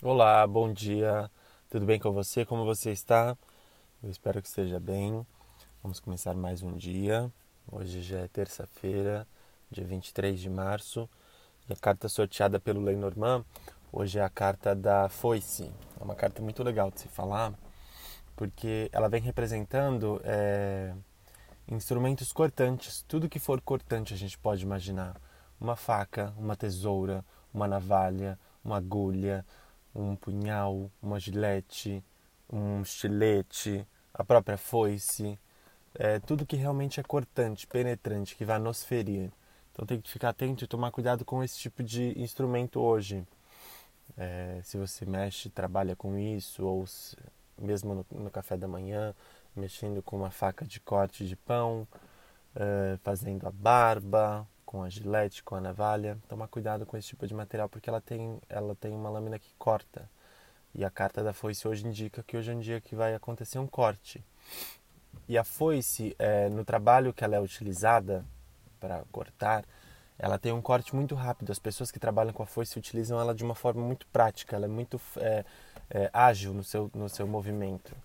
Olá, bom dia. Tudo bem com você? Como você está? Eu espero que esteja bem. Vamos começar mais um dia. Hoje já é terça-feira, dia 23 de março. E a carta sorteada pelo Lenormand hoje é a carta da foice. É uma carta muito legal de se falar, porque ela vem representando é, instrumentos cortantes. Tudo que for cortante a gente pode imaginar. Uma faca, uma tesoura, uma navalha, uma agulha, um punhal, uma gilete, um estilete, a própria foice, é, tudo que realmente é cortante, penetrante, que vai nos ferir. Então tem que ficar atento e tomar cuidado com esse tipo de instrumento hoje. É, se você mexe, trabalha com isso, ou se, mesmo no, no, café da manhã, mexendo com uma faca de corte de pão, é, fazendo a barba, com a gilete, com a navalha. Tomar cuidado com esse tipo de material porque ela tem, ela tem uma lâmina que corta. E a carta da foice hoje indica que hoje é um dia que vai acontecer um corte. E a foice, é, no trabalho que ela é utilizada para cortar, ela tem um corte muito rápido. As pessoas que trabalham com a foice utilizam ela de uma forma muito prática, ela é muito é, é, ágil no seu, no seu movimento.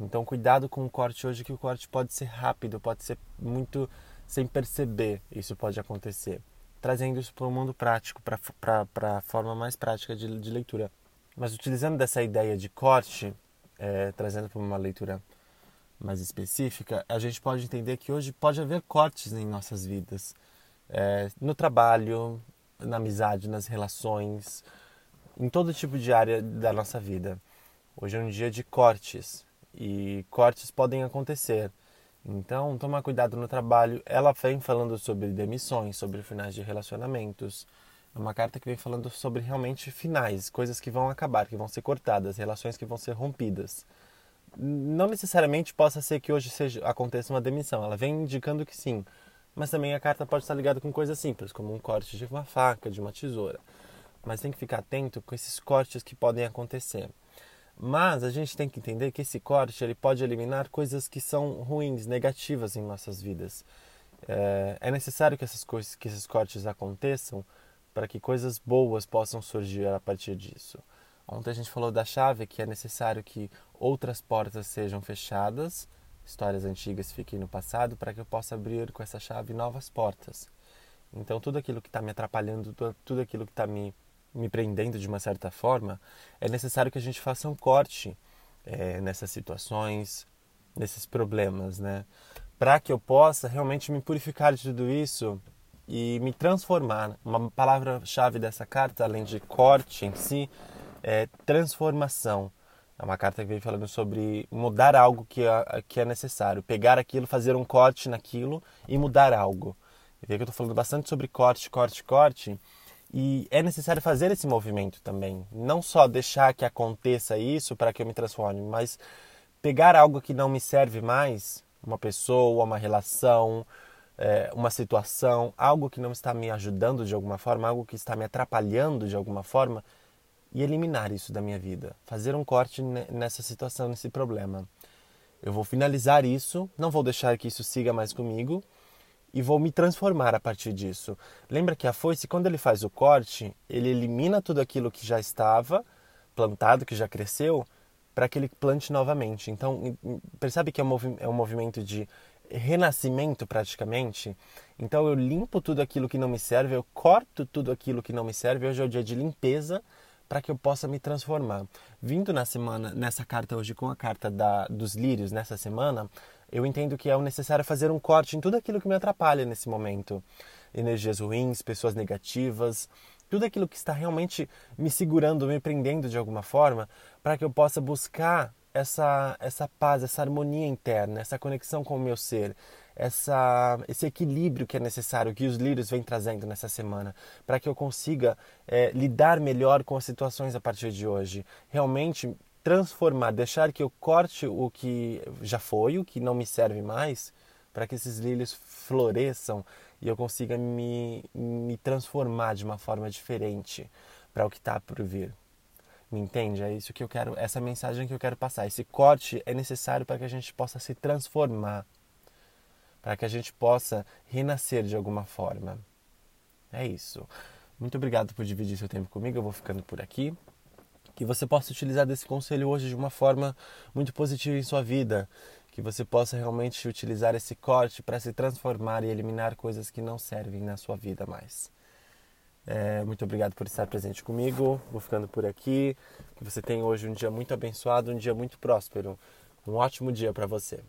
Então, cuidado com o corte hoje, que o corte pode ser rápido, pode ser muito sem perceber isso pode acontecer. Trazendo isso para o mundo prático, para a forma mais prática de, de, leitura. Mas utilizando dessa ideia de corte, é, trazendo para uma leitura mais específica, a gente pode entender que hoje pode haver cortes em nossas vidas. É, no trabalho, na amizade, nas relações, em todo tipo de área da nossa vida. Hoje é um dia de cortes e cortes podem acontecer então, tomar cuidado no trabalho. Ela vem falando sobre demissões, sobre finais de relacionamentos. É uma carta que vem falando sobre realmente finais, coisas que vão acabar, que vão ser cortadas, relações que vão ser rompidas. Não necessariamente possa ser que hoje seja, aconteça uma demissão. Ela vem indicando que sim. Mas também a carta pode estar ligada com coisas simples, como um corte de uma faca, de uma tesoura. Mas tem que ficar atento com esses cortes que podem acontecer. Mas a gente tem que entender que esse corte ele pode eliminar coisas que são ruins, negativas em nossas vidas. É, é necessário que essas coisas, que esses cortes aconteçam para que coisas boas possam surgir a partir disso. Ontem a gente falou da chave que é necessário que outras portas sejam fechadas, histórias antigas fiquem no passado, para que eu possa abrir com essa chave novas portas. Então tudo aquilo que está me atrapalhando, tudo aquilo que está me me prendendo de uma certa forma, é necessário que a gente faça um corte é, nessas situações, nesses problemas, né? Para que eu possa realmente me purificar de tudo isso e me transformar. Uma palavra-chave dessa carta, além de corte em si, é transformação. É uma carta que vem falando sobre mudar algo que é, que é necessário, pegar aquilo, fazer um corte naquilo e mudar algo. E que eu estou falando bastante sobre corte, corte, corte, e é necessário fazer esse movimento também. Não só deixar que aconteça isso para que eu me transforme, mas pegar algo que não me serve mais, uma pessoa, uma relação, é, uma situação, algo que não está me ajudando de alguma forma, algo que está me atrapalhando de alguma forma, e eliminar isso da minha vida. Fazer um corte nessa situação, nesse problema. Eu vou finalizar isso, não vou deixar que isso siga mais comigo e vou me transformar a partir disso. Lembra que a foice, quando ele faz o corte, ele elimina tudo aquilo que já estava plantado, que já cresceu, para que ele plante novamente. Então, percebe que é um, é um movimento de renascimento praticamente. Então, eu limpo tudo aquilo que não me serve, eu corto tudo aquilo que não me serve. Hoje é o dia de limpeza para que eu possa me transformar. Vindo na semana, nessa carta hoje com a carta da, dos lírios, nessa semana, eu entendo que é necessário fazer um corte em tudo aquilo que me atrapalha nesse momento. Energias ruins, pessoas negativas, tudo aquilo que está realmente me segurando, me prendendo de alguma forma, para que eu possa buscar essa, essa paz, essa harmonia interna, essa conexão com o meu ser, essa, esse equilíbrio que é necessário, que os lírios vêm trazendo nessa semana, para que eu consiga é, lidar melhor com as situações a partir de hoje. Realmente transformar, deixar que eu corte o que já foi, o que não me serve mais, para que esses lírios floresçam e eu consiga me, me transformar de uma forma diferente para o que está por vir. Me entende? É isso que eu quero, essa mensagem que eu quero passar. Esse corte é necessário para que a gente possa se transformar, para que a gente possa renascer de alguma forma. É isso. Muito obrigado por dividir seu tempo comigo. Eu vou ficando por aqui. Que você possa utilizar desse conselho hoje de uma forma muito positiva em sua vida, que você possa realmente utilizar esse corte para se transformar e eliminar coisas que não servem na sua vida mais. É, muito obrigado por estar presente comigo. Vou ficando por aqui. Que você tenha hoje um dia muito abençoado, um dia muito próspero. Um ótimo dia para você.